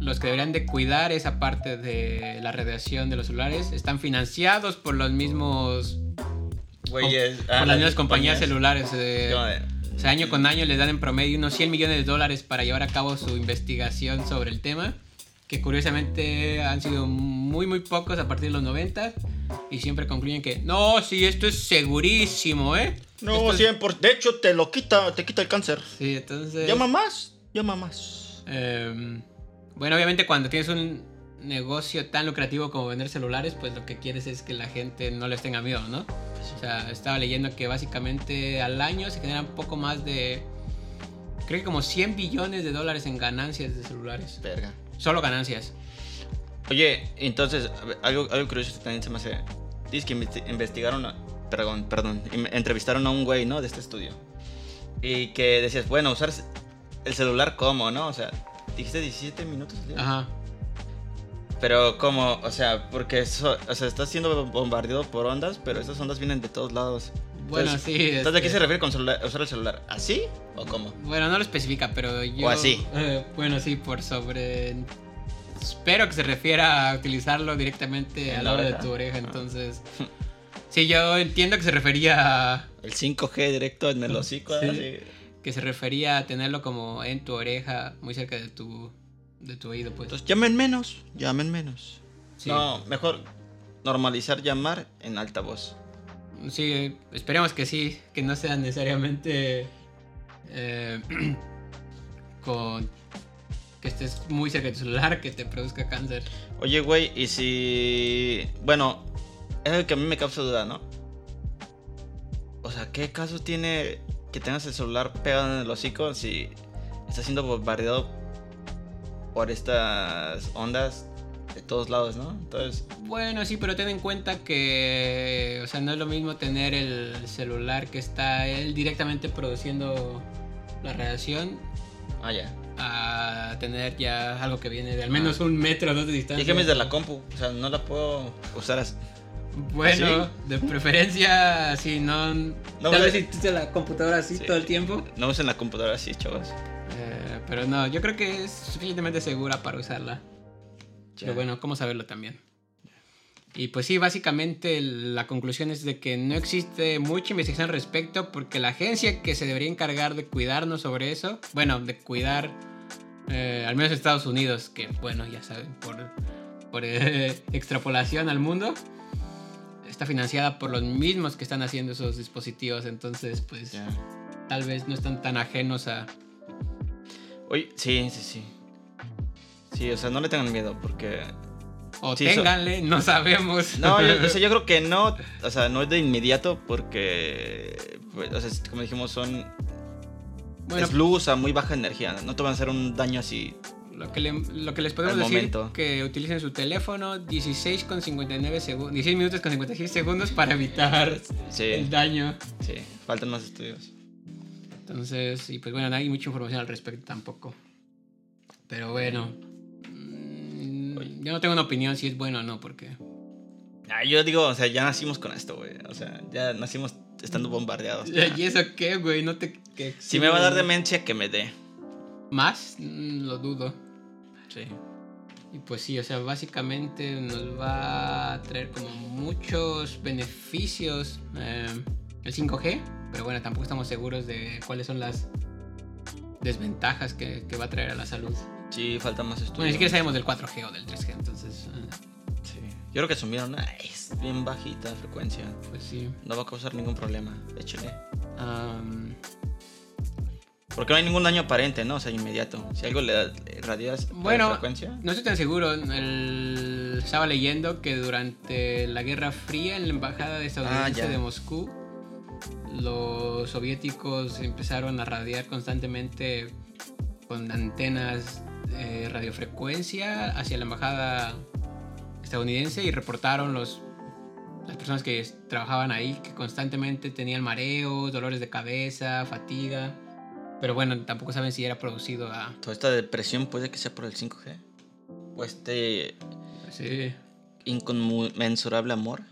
los que deberían de cuidar esa parte de la radiación de los celulares están financiados por los mismos Güeyes. por ah, las mismas compañías celulares. eh. O sea, año con año les dan en promedio unos 100 millones de dólares para llevar a cabo su investigación sobre el tema, que curiosamente han sido muy, muy pocos a partir de los 90 y siempre concluyen que, no, sí, esto es segurísimo, ¿eh? No, Esto es- 100 por... De hecho, te lo quita, te quita el cáncer. Sí, entonces... Llama más, llama más. Em, bueno, obviamente cuando tienes un negocio tan lucrativo como vender celulares, pues lo que quieres es que la gente no les tenga miedo, ¿no? O sea, estaba leyendo que básicamente al año se generan poco más de, creo que como 100 billones de dólares en ganancias de celulares. Verga. Solo ganancias. Oye, entonces, algo, algo curioso también se me hace. Dices que investi- investigaron, perdón, perdón, entrevistaron a un güey, ¿no? De este estudio. Y que decías, bueno, usar el celular cómo, ¿no? O sea, dijiste 17 minutos. Ajá. Pero cómo, o sea, porque eso, o sea, estás siendo bombardeado por ondas, pero esas ondas vienen de todos lados. Bueno, Entonces, sí. Entonces, ¿a qué este, se refiere con celular- usar el celular? ¿Así o cómo? Bueno, no lo especifica, pero yo... O así. eh, bueno, sí, por sobre... Espero que se refiera a utilizarlo directamente En a la hora de tu oreja, entonces... Sí, yo entiendo que se refería a... El 5G directo en el hocico, Sí. así. Que se refería a tenerlo como en tu oreja, muy cerca de tu, de tu oído, pues. Entonces, llamen menos, llamen menos. Sí. No, mejor normalizar llamar en altavoz. Sí, esperemos que sí, que no sea necesariamente eh, con que estés muy cerca de tu celular que te produzca cáncer. Oye, güey, y si. Bueno, es algo que a mí me causa duda, ¿no? O sea, ¿qué caso tiene que tengas el celular pegado en el hocico si está siendo bombardeado por estas ondas de todos lados, ¿no? Entonces, Bueno, sí, pero ten en cuenta que, o sea, no es lo mismo tener el celular que está él directamente produciendo la radiación ah, ya. a tener ya algo que viene de al menos un metro o dos de distancia. ¿Y qué me de la compu? O sea, no la puedo usar así. Bueno, ¿Ah, de preferencia, si no. No, tal vez si la computadora así Sí. todo el tiempo. No usen la computadora así, chavos. Pero no, yo creo que es suficientemente segura para usarla. Pero Ya. bueno, ¿cómo saberlo también? Y pues sí, básicamente la conclusión es de que no existe mucha investigación al respecto porque la agencia que se debería encargar de cuidarnos sobre eso, bueno, de cuidar, eh, al menos Estados Unidos, que bueno, ya saben, por, por eh, extrapolación al mundo, está financiada por los mismos que están haciendo esos dispositivos, entonces pues Ya. tal vez no están tan ajenos a... Oye, sí, sí, sí. Sí, o sea, no le tengan miedo porque O Sí, so- ténganle, no sabemos. No, yo, o sea, yo creo que no, o sea, no es de inmediato porque, pues, o sea, como dijimos, son bueno, es luz a muy baja energía, no te van a hacer un daño así. Lo que, le- lo que les podemos decir momento. que utilicen su teléfono 16 con 59 segundos, 16 minutos con 56 segundos para evitar Sí, el daño. sí, faltan más estudios. Entonces, y pues bueno, no hay mucha información al respecto tampoco. Pero bueno, mm, yo no tengo una opinión si es bueno o no, porque Ah, yo digo, o sea, ya nacimos con esto, güey, o sea, ya nacimos estando bombardeados. ¿y eso qué, güey? No te que Si me va a dar demencia, que me dé. más, Mm, lo dudo. Sí. Y pues sí, o sea, básicamente nos va a traer como muchos beneficios eh, el 5G, pero bueno, tampoco estamos seguros de cuáles son las desventajas que, que va a traer a la salud. Sí, falta más estudios. Bueno, ni siquiera sabemos del 4G o del 3G, entonces, eh, Sí. Yo creo que asumieron, "Ah, es bien bajita frecuencia, pues sí. no va a causar ningún problema, échale. Am, Porque no hay ningún daño aparente, ¿no? O sea, inmediato. Si algo le, da- le radias a Bueno, frecuencia. no estoy tan seguro. el- estaba leyendo que durante la Guerra Fría en la embajada estadounidense Ah, de Moscú, los soviéticos empezaron a radiar constantemente con antenas de radiofrecuencia hacia la embajada estadounidense y reportaron los las personas que trabajaban ahí que constantemente tenían mareos, dolores de cabeza, fatiga. Pero bueno, tampoco saben si era producido a... Toda esta depresión puede que sea por el 5G. O este Sí, inconmensurable amor.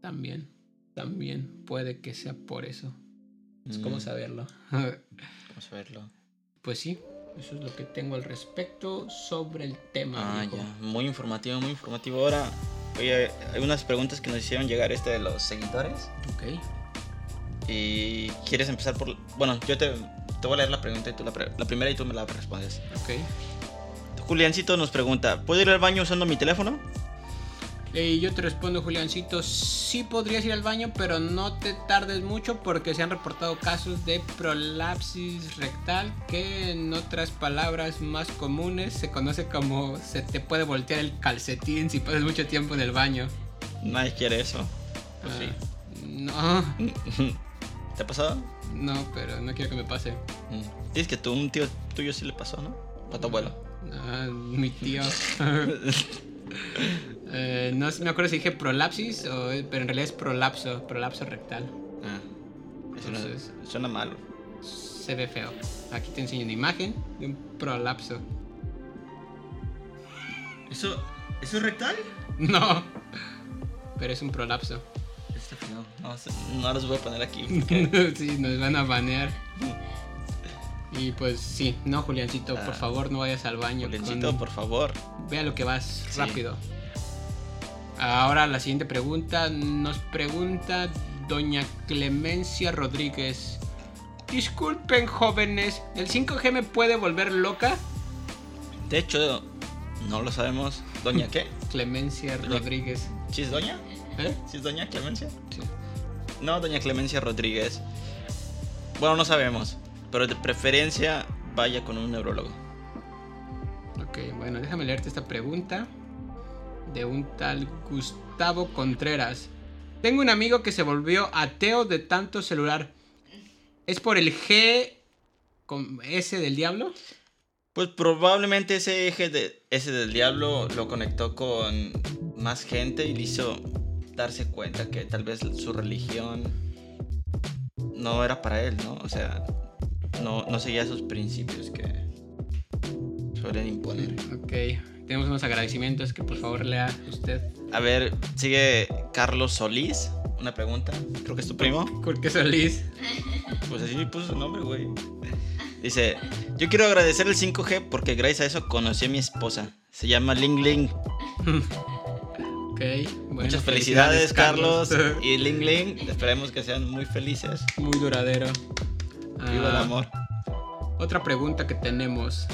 también. También puede que sea por eso. Es Mm, como saberlo. Vamos a verlo. pues sí, eso es lo que tengo al respecto sobre el tema. Ah, ya. Muy informativo, muy informativo. Ahora, oye, hay unas preguntas que nos hicieron llegar este de los seguidores. Ok. Y quieres empezar por. Bueno, yo te, te voy a leer la pregunta y tú la, pre- la primera y tú me la respondes. Ok. Juliancito nos pregunta: ¿Puedo ir al baño usando mi teléfono? Y yo te respondo, Juliancito, sí podrías ir al baño, pero no te tardes mucho porque se han reportado casos de prolapsis rectal, que en otras palabras más comunes se conoce como se te puede voltear el calcetín si pasas mucho tiempo en el baño. Nadie quiere eso. Pues Ah, No, sí. ¿Te ha pasado? no, pero no quiero que me pase. Mm. Dices que tú, un tío tuyo sí le pasó, ¿no? A tu abuelo. Ah, mi tío. Eh, no me acuerdo si dije prolapsis, o, pero en realidad es prolapso, prolapso rectal. Ah. Eso no- Entonces- suena malo. Se ve feo. Aquí te enseño una imagen de un prolapso. ¿Eso, ¿Eso es rectal? No, pero es un prolapso. Está feo. No, no los voy a poner aquí. porque- sí, nos van a banear. Y pues sí, no, Juliancito, por Ah. favor no vayas al baño. Juliancito, con- por favor. Ve a lo que vas, Sí. rápido. Ahora la siguiente pregunta nos pregunta doña Clemencia Rodríguez. Disculpen jóvenes, ¿el 5G me puede volver loca? De hecho, no lo sabemos. ¿Doña qué? Clemencia Doña- Rodríguez. ¿Sí es doña? ¿Eh? ¿Sí es doña Clemencia? Sí. No, doña Clemencia Rodríguez. Bueno, no sabemos. Pero de preferencia, vaya con un neurólogo. Ok, bueno, déjame leerte esta pregunta de un tal Gustavo Contreras. Tengo un amigo que se volvió ateo de tanto celular. ¿Es por el G con S del diablo? Pues probablemente ese eje de ese del diablo lo conectó con más gente y le hizo darse cuenta que tal vez su religión no era para él, ¿no? O sea, no, no seguía esos principios que suelen imponer. Ok, tenemos unos agradecimientos que por favor lea usted. A ver, sigue Carlos Solís. Una pregunta. Creo que es tu primo. ¿Por qué Solís? Pues así puso su nombre, güey. Dice, yo quiero agradecer el 5G porque gracias a eso conocí a mi esposa. Se llama Ling Ling. Ok, bueno, Muchas felicidades, Carlos. y Ling Ling. Esperemos que sean muy felices. Muy duradero. Viva el Ah, amor. Otra pregunta que tenemos.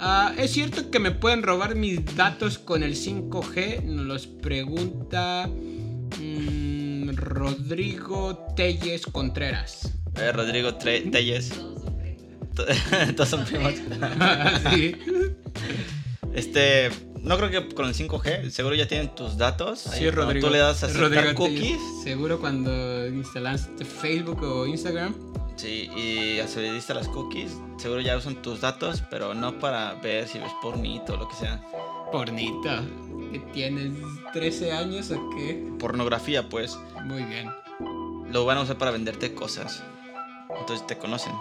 Ah, ¿Es cierto que me pueden robar mis datos con el 5G? Nos los pregunta mm, Rodrigo Telles Contreras. Eh, Rodrigo Tre- Telles. Todos son primos. sí. Este, no creo que con el 5G, seguro ya tienen tus datos. Sí, Rodrigo. Tú le das a aceptar Rodrigo cookies. Telles. Seguro cuando instalaste Facebook o Instagram. Sí, y accediste a las cookies, seguro ya usan tus datos, pero no para ver si ves pornito o lo que sea. Pornito. ¿Que tienes 13 años o qué? Pornografía, pues, Muy bien. lo van a usar para venderte cosas. Entonces te conocen.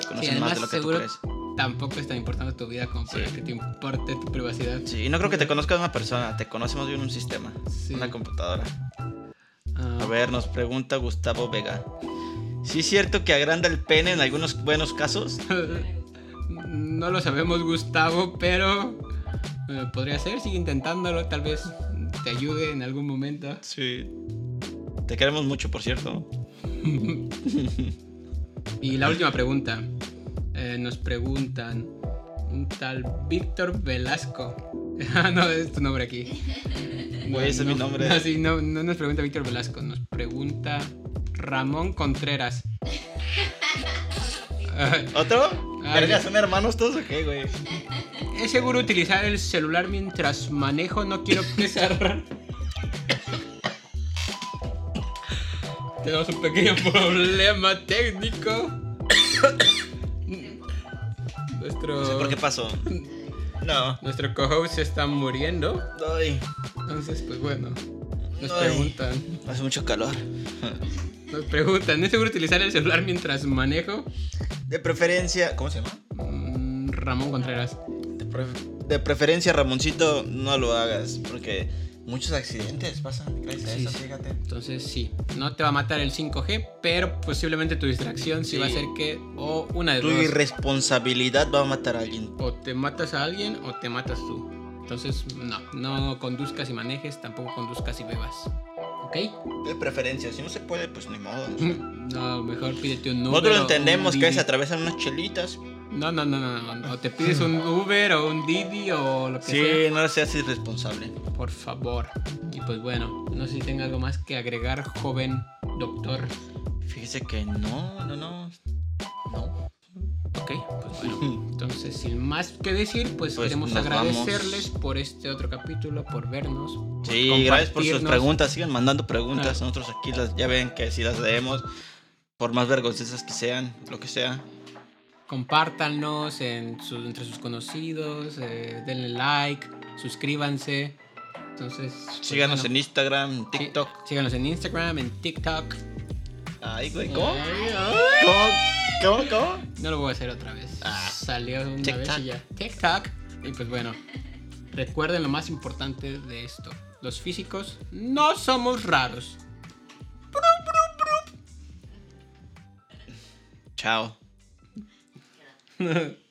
Te conocen más de lo que tú crees. Tampoco es tan importante tu vida como para Sí. que te importe tu privacidad. Sí, y no creo que te conozca una persona, te conoce más bien un sistema, Sí. una computadora. Ah, A ver, nos pregunta Gustavo Vega. ¿Sí es cierto que agranda el pene en algunos buenos casos? No lo sabemos, Gustavo, pero eh, podría ser. Sigue intentándolo. Tal vez te ayude en algún momento. Sí. Te queremos mucho, por cierto. Y la última pregunta. Eh, nos preguntan un tal Víctor Velasco. Ah, no, es tu nombre aquí. Güey, ese es mi nombre. No, sí, no, no nos pregunta Víctor Velasco. Nos pregunta Ramón Contreras. ¿Otro? ¿Verga, son hermanos todos o qué, güey? ¿Es seguro utilizar el celular mientras manejo? No quiero arran- Tenemos un pequeño problema técnico. Nuestro, No sé por qué pasó. No. nuestro co-host se está muriendo. Ay, Entonces, pues bueno. Nos Ay. preguntan. hace mucho calor. Nos preguntan, ¿es seguro utilizar el celular mientras manejo? De preferencia, ¿cómo se llama? Mm, Ramón Contreras. De, pref- de preferencia, Ramoncito, no lo hagas, porque muchos accidentes pasan gracias Sí, a eso, fíjate. Entonces sí, no te va a matar el 5G, pero posiblemente tu distracción sí, Sí. va a ser que o una de Tu dos. irresponsabilidad va a matar a alguien. O te matas a alguien o te matas tú. Entonces, no, no conduzcas y manejes, tampoco conduzcas y bebas. ¿Ok? De preferencia, si no se puede, pues ni modo. o sea. No, mejor pídete un Uber. Nosotros entendemos que se atravesan unas chelitas. No, no, no, no, no. O te pides un Uber o un Didi o lo que Sí, sea. no seas irresponsable. Por favor. Y pues bueno, no sé si tenga algo más que agregar, joven doctor. Fíjese que no, no, no. No. Ok, pues bueno. Entonces, sin más que decir, pues, Pues queremos agradecerles por este otro capítulo, por vernos. por Sí, gracias por sus preguntas. Sigan mandando preguntas. Ah. Nosotros aquí las, ya ven que si las leemos, por más vergonzosas que sean, lo que sea. Compártanos en su- entre sus conocidos, eh, denle like, suscríbanse. Entonces, pues, Síganos bueno, en Instagram, sí, TikTok. síganos en Instagram, en TikTok. Ay, güey, ¿cómo? Ay, ay. ¿Cómo? ¿Cómo? ¿Cómo? No lo voy a hacer otra vez. Ah. Salió una TikTok. vez y ya. TikTok. Y pues bueno, recuerden lo más importante de esto. Los físicos no somos raros. Chao.